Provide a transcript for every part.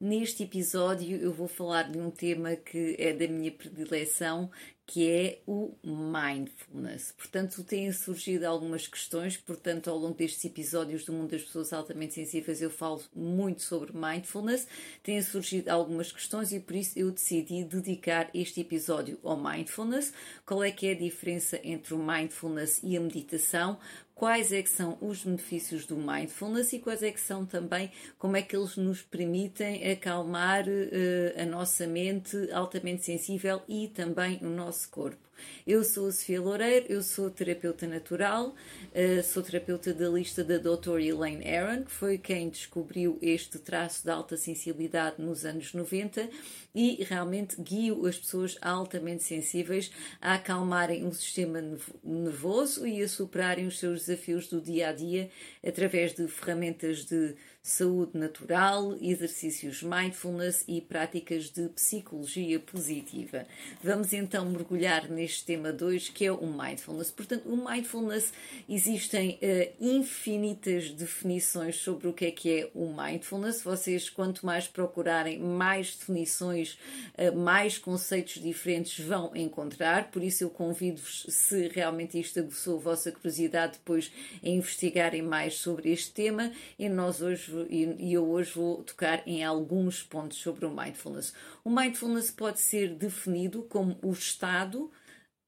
Neste episódio eu vou falar de um tema que é da minha predileção, que é o mindfulness. Portanto, têm surgido algumas questões, portanto, ao longo destes episódios do mundo das pessoas altamente sensíveis eu falo muito sobre mindfulness. Têm surgido algumas questões e por isso eu decidi dedicar este episódio ao mindfulness. Qual é que é a diferença entre o mindfulness e a meditação? quais é que são os benefícios do mindfulness e quais é que são também como é que eles nos permitem acalmar uh, a nossa mente altamente sensível e também o nosso corpo. Eu sou a Sofia Loureiro, eu sou terapeuta natural, uh, sou terapeuta da lista da Dr. Elaine Aron, que foi quem descobriu este traço de alta sensibilidade nos anos 90 e realmente guio as pessoas altamente sensíveis a acalmarem o sistema nervoso e a superarem os seus desafios do dia a dia através de ferramentas de saúde natural, exercícios mindfulness e práticas de psicologia positiva. Vamos então mergulhar neste tema 2 que é o mindfulness. Portanto, o mindfulness existem uh, infinitas definições sobre o que é que é o mindfulness. Vocês, quanto mais procurarem, mais definições, uh, mais conceitos diferentes vão encontrar. Por isso, eu convido-vos, se realmente isto aguçou a vossa curiosidade, depois a investigarem mais sobre este tema. E nós hoje e eu hoje vou tocar em alguns pontos sobre o mindfulness. O mindfulness pode ser definido como o estado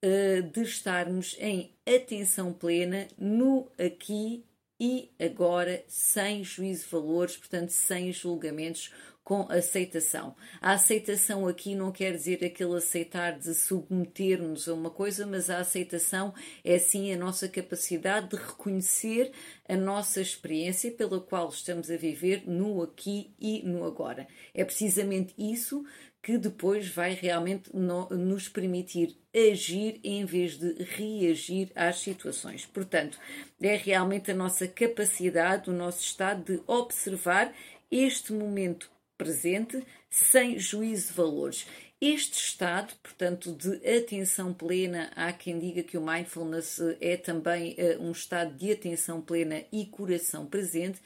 uh, de estarmos em atenção plena no aqui e agora, sem juízo de valores, portanto, sem julgamentos com aceitação. A aceitação aqui não quer dizer aquele aceitar de submeter-nos a uma coisa, mas a aceitação é sim a nossa capacidade de reconhecer a nossa experiência pela qual estamos a viver no aqui e no agora. É precisamente isso que depois vai realmente no, nos permitir agir em vez de reagir às situações. Portanto, é realmente a nossa capacidade, o nosso estado de observar este momento presente, sem juízo de valores. Este estado, portanto, de atenção plena, há quem diga que o mindfulness é também uh, um estado de atenção plena e coração presente,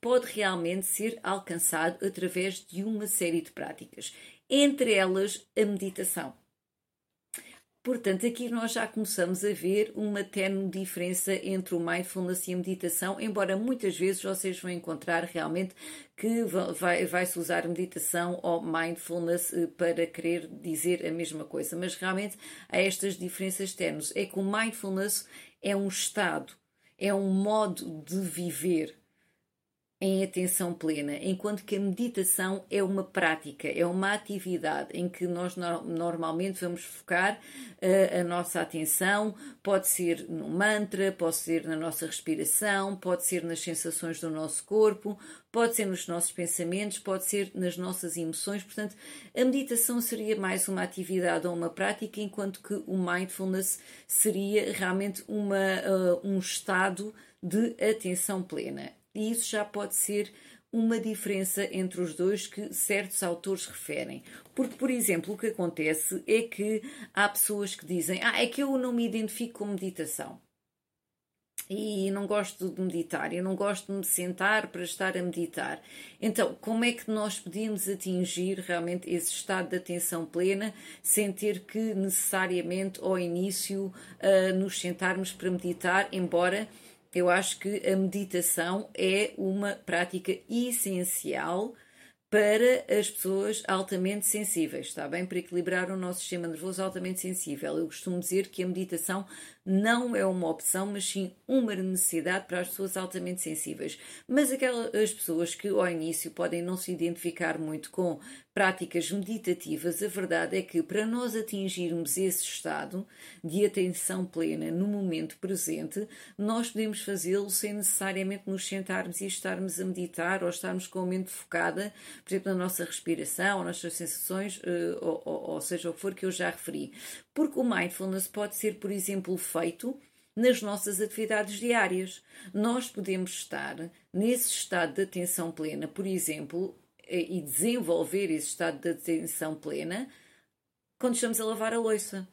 pode realmente ser alcançado através de uma série de práticas, entre elas a meditação. Portanto, aqui nós já começamos a ver uma tenue diferença entre o mindfulness e a meditação, embora muitas vezes vocês vão encontrar realmente que vai, vai-se usar meditação ou mindfulness eh, para querer dizer a mesma coisa, mas realmente há estas diferenças tenues. É que o mindfulness é um estado, é um modo de viver em atenção plena, enquanto que a meditação é uma prática, é uma atividade em que nós no normalmente vamos focar uh, a nossa atenção, pode ser no mantra, pode ser na nossa respiração, pode ser nas sensações do nosso corpo, pode ser nos nossos pensamentos, pode ser nas nossas emoções. Portanto, a meditação seria mais uma atividade ou uma prática, enquanto que o mindfulness seria realmente uma, uh, um estado de atenção plena. E isso já pode ser uma diferença entre os dois que certos autores referem. Porque, por exemplo, o que acontece é que há pessoas que dizem: Ah, é que eu não me identifico com meditação. E não gosto de meditar, eu não gosto de me sentar para estar a meditar. Então, como é que nós podíamos atingir realmente esse estado de atenção plena sem ter que necessariamente ao início uh, nos sentarmos para meditar, embora eu acho que a meditação é uma prática essencial para as pessoas altamente sensíveis, está bem? Para equilibrar o nosso sistema nervoso altamente sensível. Eu costumo dizer que a meditação não é uma opção, mas sim uma necessidade para as pessoas altamente sensíveis. Mas aquelas pessoas que ao início podem não se identificar muito com práticas meditativas, a verdade é que para nós atingirmos esse estado de atenção plena no momento presente, nós podemos fazê-lo sem necessariamente nos sentarmos e estarmos a meditar ou estarmos com a mente focada, por exemplo, na nossa respiração, nas suas sensações, eh, ou, ou, ou seja o que for que eu já referi. Porque o mindfulness pode ser, por exemplo, feito nas nossas atividades diárias. Nós podemos estar nesse estado de atenção plena, por exemplo, e desenvolver esse estado de atenção plena quando estamos a lavar a louça.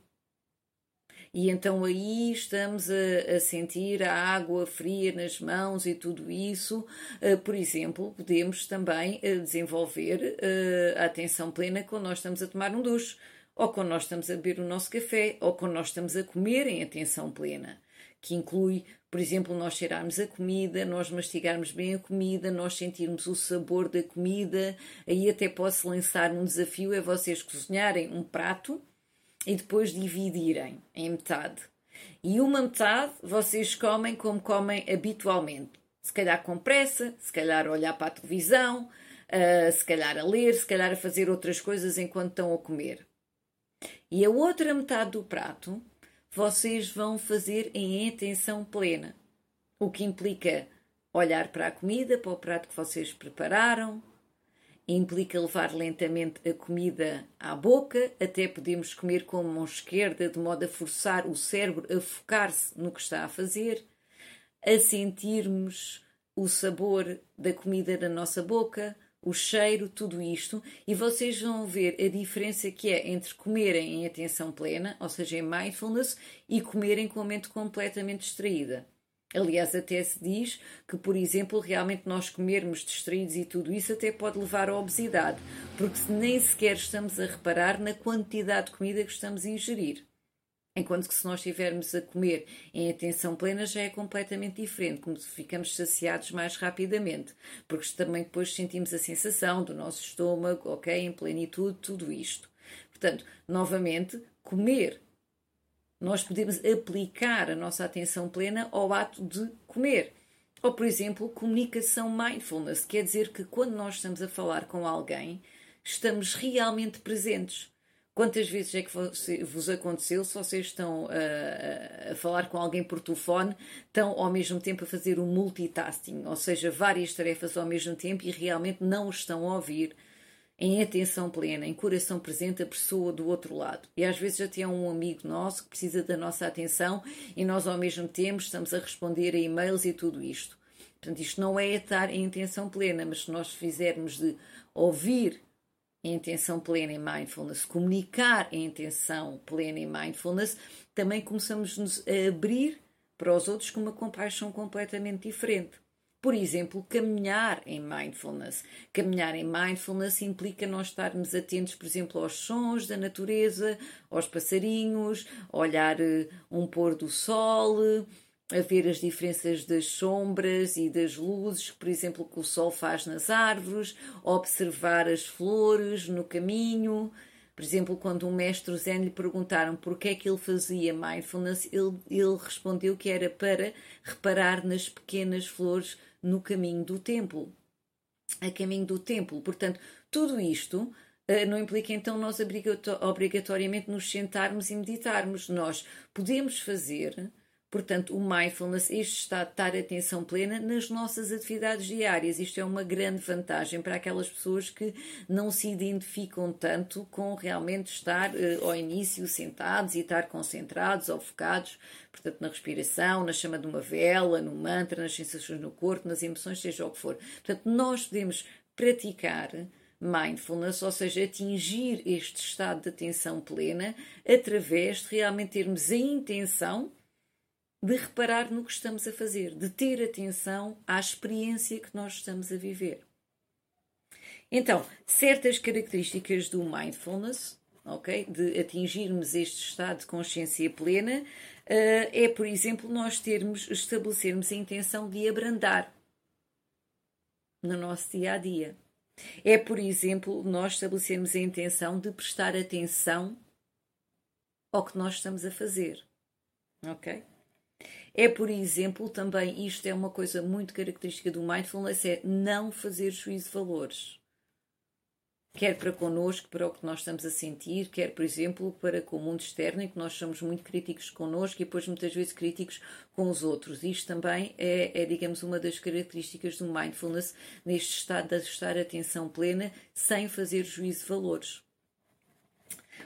E então aí estamos a, a, sentir a água fria nas mãos e tudo isso. Uh, por exemplo, podemos também uh, desenvolver uh, a atenção plena quando nós estamos a tomar um duche, ou quando nós estamos a beber o nosso café, ou quando nós estamos a comer em atenção plena que inclui, por exemplo, nós cheirarmos a comida, nós mastigarmos bem a comida, nós sentirmos o sabor da comida. Aí até posso lançar um desafio: é vocês cozinharem um prato e depois dividirem em metade. E uma metade vocês comem como comem habitualmente. Se calhar com pressa, se calhar a olhar para a televisão, uh, se calhar a ler, se calhar a fazer outras coisas enquanto estão a comer. E a outra metade do prato vocês vão fazer em atenção plena, o que implica olhar para a comida, para o prato que vocês prepararam, implica levar lentamente a comida à boca, até podemos comer com a mão esquerda, de modo a forçar o cérebro a focar-se no que está a fazer, a sentirmos o sabor da comida na nossa boca, o cheiro, tudo isto, e vocês vão ver a diferença que é entre comerem em atenção plena, ou seja, em mindfulness, e comerem com a mente completamente distraída. Aliás, até se diz que, por exemplo, realmente nós comermos distraídos e tudo isso até pode levar à obesidade, porque nem sequer estamos a reparar na quantidade de comida que estamos a ingerir. Enquanto que se nós estivermos a comer em atenção plena já é completamente diferente, como ficamos saciados mais rapidamente, porque também depois sentimos a sensação do nosso estômago, ok, em plenitude, tudo isto. Portanto, novamente, comer. Nós podemos aplicar a nossa atenção plena ao ato de comer. Ou, por exemplo, comunicação mindfulness, quer dizer que quando nós estamos a falar com alguém, estamos realmente presentes Quantas vezes é que vos aconteceu, se vocês estão a, a, falar com alguém por telefone, estão ao mesmo tempo a fazer o um multitasking, ou seja, várias tarefas ao mesmo tempo e realmente não estão a ouvir em atenção plena, em coração presente a pessoa do outro lado. E às vezes até é um amigo nosso que precisa da nossa atenção e nós ao mesmo tempo estamos a responder a e-mails e tudo isto. Portanto, isto não é estar em atenção plena, mas se nós fizermos de ouvir intenção plena em mindfulness, comunicar em intenção plena em mindfulness, também começamos a abrir para os outros com uma compaixão completamente diferente. Por exemplo, caminhar em mindfulness. Caminhar em mindfulness implica nós estarmos atentos, por exemplo, aos sons da natureza, aos passarinhos, olhar eh, um pôr do sol, a ver as diferenças das sombras e das luzes, por exemplo, que o sol faz nas árvores, observar as flores no caminho. Por exemplo, quando um mestre Zen lhe perguntaram por que é que ele fazia mindfulness, ele, ele respondeu que era para reparar nas pequenas flores no caminho do templo. A caminho do templo. Portanto, tudo isto uh, não implica então nós obrigatoriamente nos sentarmos e meditarmos. Nós podemos fazer Portanto, o mindfulness, este está a estar atenção plena nas nossas atividades diárias. Isto é uma grande vantagem para aquelas pessoas que não se identificam tanto com realmente estar uh, ao início sentados e estar concentrados ou focados, portanto, na respiração, na chama de uma vela, no mantra, nas sensações no corpo, nas emoções, seja o que for. Portanto, nós podemos praticar mindfulness, ou seja, atingir este estado de atenção plena através de realmente termos a intenção de reparar no que estamos a fazer, de ter atenção à experiência que nós estamos a viver. Então, certas características do mindfulness, ok, de atingirmos este estado de consciência plena, uh, é, por exemplo, nós termos, estabelecermos a intenção de abrandar no nosso dia a dia. É, por exemplo, nós estabelecermos a intenção de prestar atenção ao que nós estamos a fazer. Ok? É, por exemplo, também isto é uma coisa muito característica do mindfulness, é não fazer juízo de valores. quer para connosco, para o que nós estamos a sentir, quer, por exemplo, para com o mundo externo, em que nós somos muito críticos connosco e depois muitas vezes críticos com os outros. Isto também é, é digamos, uma das características do mindfulness, neste estado de ajustar a atenção plena, sem fazer juízo de valores.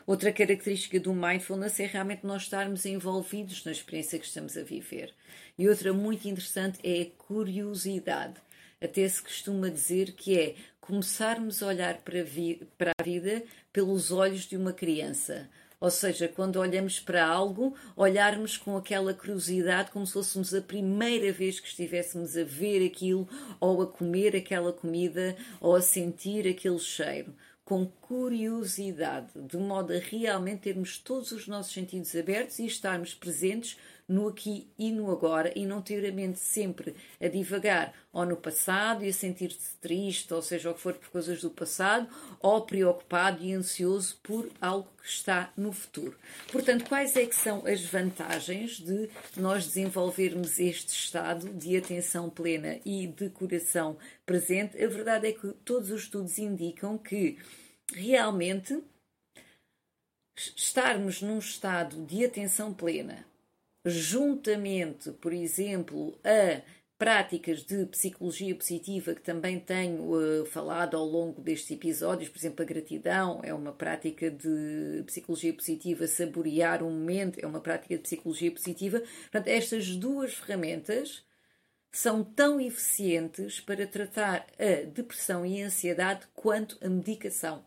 Outra característica do mindfulness é realmente nós estarmos envolvidos na experiência que estamos a viver. E outra muito interessante é a curiosidade. Até se costuma dizer que é começarmos a olhar para, vi para a vida pelos olhos de uma criança. Ou seja, quando olhamos para algo, olharmos com aquela curiosidade como se fôssemos a primeira vez que estivéssemos a ver aquilo, ou a comer aquela comida, ou a sentir aquele cheiro com curiosidade, de modo a realmente termos todos os nossos sentidos abertos e estarmos presentes no aqui e no agora e não ter a mente sempre a divagar ou no passado e a sentir-se triste, ou seja, o que for por coisas do passado, ou preocupado e ansioso por algo que está no futuro. Portanto, quais é que são as vantagens de nós desenvolvermos este estado de atenção plena e de coração presente? A verdade é que todos os estudos indicam que realmente estarmos num estado de atenção plena juntamente, por exemplo, a práticas de psicologia positiva que também tenho uh, falado ao longo destes episódios, por exemplo, a gratidão é uma prática de psicologia positiva, saborear um momento é uma prática de psicologia positiva. Portanto, estas duas ferramentas são tão eficientes para tratar a depressão e a ansiedade quanto a medicação.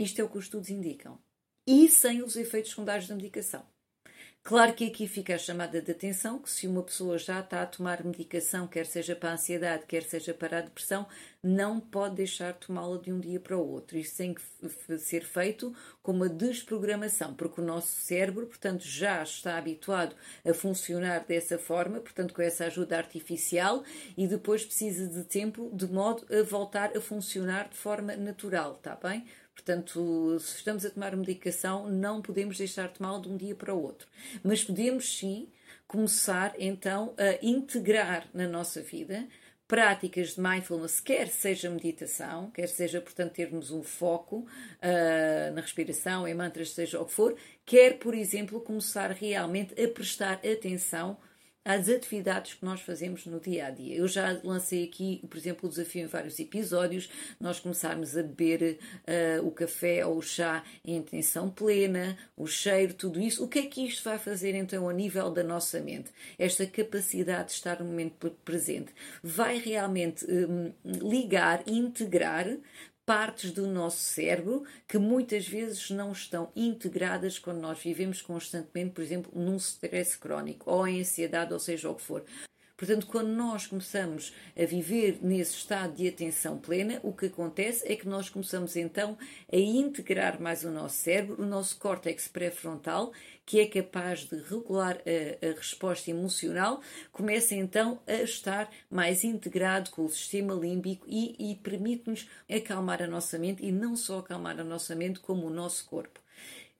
Isto é o que os estudos indicam. E sem os efeitos secundários da medicação. Claro que aqui fica a chamada de atenção que se uma pessoa já está a tomar medicação, quer seja para a ansiedade, quer seja para a depressão, não pode deixar de tomá-la de um dia para o outro. Isso tem que ser feito com uma desprogramação, porque o nosso cérebro, portanto, já está habituado a funcionar dessa forma, portanto, com essa ajuda artificial, e depois precisa de tempo de modo a voltar a funcionar de forma natural, está bem? Portanto, se estamos a tomar medicação, não podemos deixar de tomá-la de um dia para o outro. Mas podemos sim começar então a integrar na nossa vida práticas de mindfulness, quer seja meditação, quer seja, portanto, termos um foco uh, na respiração, em mantras, seja o que for, quer, por exemplo, começar realmente a prestar atenção às atividades que nós fazemos no dia a dia. Eu já lancei aqui, por exemplo, o desafio em vários episódios, nós começarmos a beber uh, o café ou o chá em intenção plena, o cheiro, tudo isso. O que é que isto vai fazer então a nível da nossa mente? Esta capacidade de estar no momento presente vai realmente um, ligar, integrar partes do nosso cérebro que muitas vezes não estão integradas quando nós vivemos constantemente, por exemplo, num stress crónico ou em ansiedade, ou seja o que for. Portanto, quando nós começamos a viver nesse estado de atenção plena, o que acontece é que nós começamos então a integrar mais o nosso cérebro, o nosso córtex pré-frontal, que é capaz de regular a, a, resposta emocional, começa então a estar mais integrado com o sistema límbico e, e permite-nos acalmar a nossa mente e não só acalmar a nossa mente, como o nosso corpo.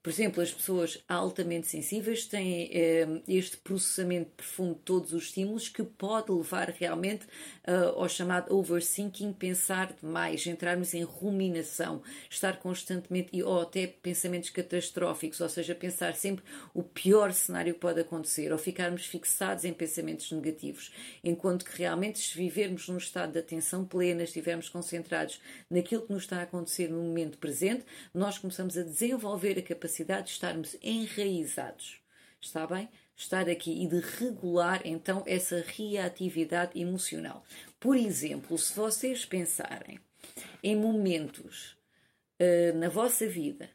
Por exemplo, as pessoas altamente sensíveis têm eh, este processamento profundo de todos os estímulos que pode levar realmente uh, ao chamado overthinking, pensar demais, entrarmos em ruminação, estar constantemente, ou até pensamentos catastróficos, ou seja, pensar sempre o pior cenário que pode acontecer, ou ficarmos fixados em pensamentos negativos. Enquanto que realmente, se vivermos num estado de atenção plena, estivermos concentrados naquilo que nos está a acontecer no momento presente, nós começamos a desenvolver a capacidade de estarmos enraizados. Está bem? Estar aqui e de regular então essa reatividade emocional. Por exemplo, se vocês pensarem em momentos uh, na vossa vida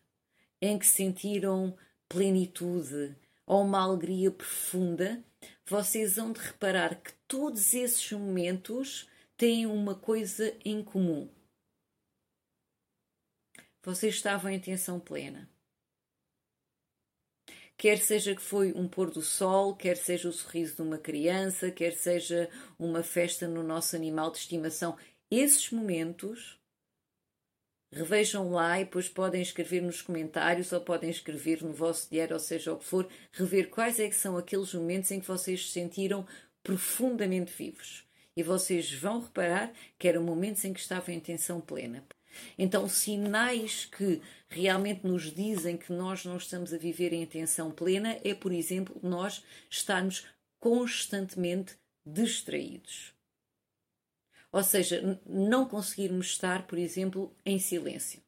em que sentiram plenitude ou uma alegria profunda, vocês vão de reparar que todos esses momentos têm uma coisa em comum. Vocês estavam em tensão plena quer seja que foi um pôr do sol, quer seja o sorriso de uma criança, quer seja uma festa no nosso animal de estimação. Esses momentos revejam lá e depois podem escrever nos comentários ou podem escrever no vosso diário, ou seja o que for, rever quais é que são aqueles momentos em que vocês se sentiram profundamente vivos. E vocês vão reparar que eram momentos em que estavam em tensão plena. Então, sinais que realmente nos dizem que nós não estamos a viver em atenção plena é, por exemplo, nós estarmos constantemente distraídos. Ou seja, não conseguirmos estar, por exemplo, em silêncio.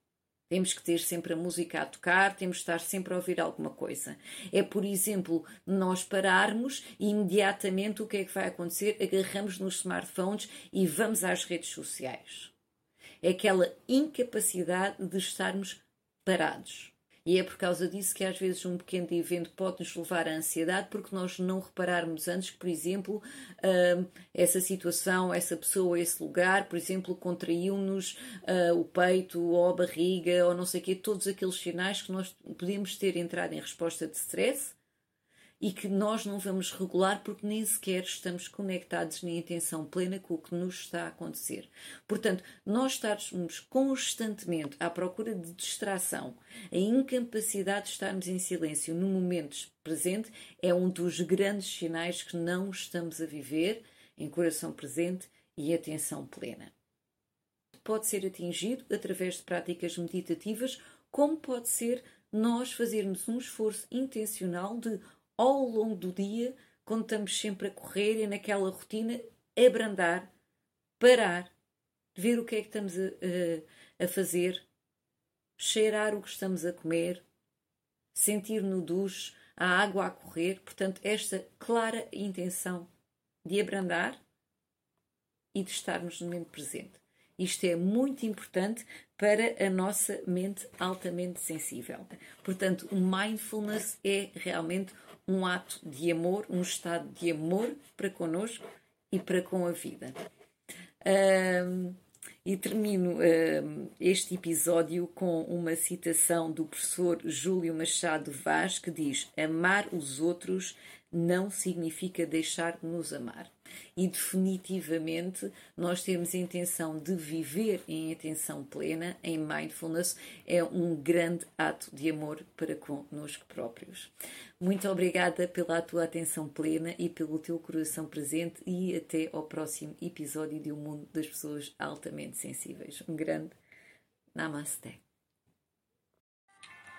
Temos que ter sempre a música a tocar, temos que estar sempre a ouvir alguma coisa. É, por exemplo, nós pararmos e imediatamente o que é que vai acontecer? Agarramos nos smartphones e vamos às redes sociais. É aquela incapacidade de estarmos parados. E é por causa disso que às vezes um pequeno evento pode nos levar à ansiedade, porque nós não repararmos antes que, por exemplo, uh, essa situação, essa pessoa, esse lugar, por exemplo, contraiu-nos uh, o peito ou a barriga ou não sei o quê, todos aqueles sinais que nós podemos ter entrado em resposta de stress e que nós não vamos regular porque nem sequer estamos conectados nem intenção plena com o que nos está a acontecer. Portanto, nós estarmos constantemente à procura de distração, a incapacidade de estarmos em silêncio no momento presente é um dos grandes sinais que não estamos a viver em coração presente e atenção plena. Pode ser atingido através de práticas meditativas, como pode ser nós fazermos um esforço intencional de ao longo do dia, quando estamos sempre a correr e naquela rotina, abrandar, parar, ver o que é que estamos a, a, a fazer, cheirar o que estamos a comer, sentir no duche a água a correr. Portanto, esta clara intenção de abrandar e de estarmos no momento presente. Isto é muito importante para a nossa mente altamente sensível. Portanto, o mindfulness é realmente um ato de amor, um estado de amor para connosco e para com a vida. Um, e termino um, este episódio com uma citação do professor Júlio Machado Vaz que diz: Amar os outros não significa deixar de nos amar e definitivamente nós temos a intenção de viver em atenção plena, em mindfulness, é um grande ato de amor para connosco próprios. Muito obrigada pela tua atenção plena e pelo teu coração presente e até ao próximo episódio de O Mundo das Pessoas Altamente Sensíveis. Um grande Namaste.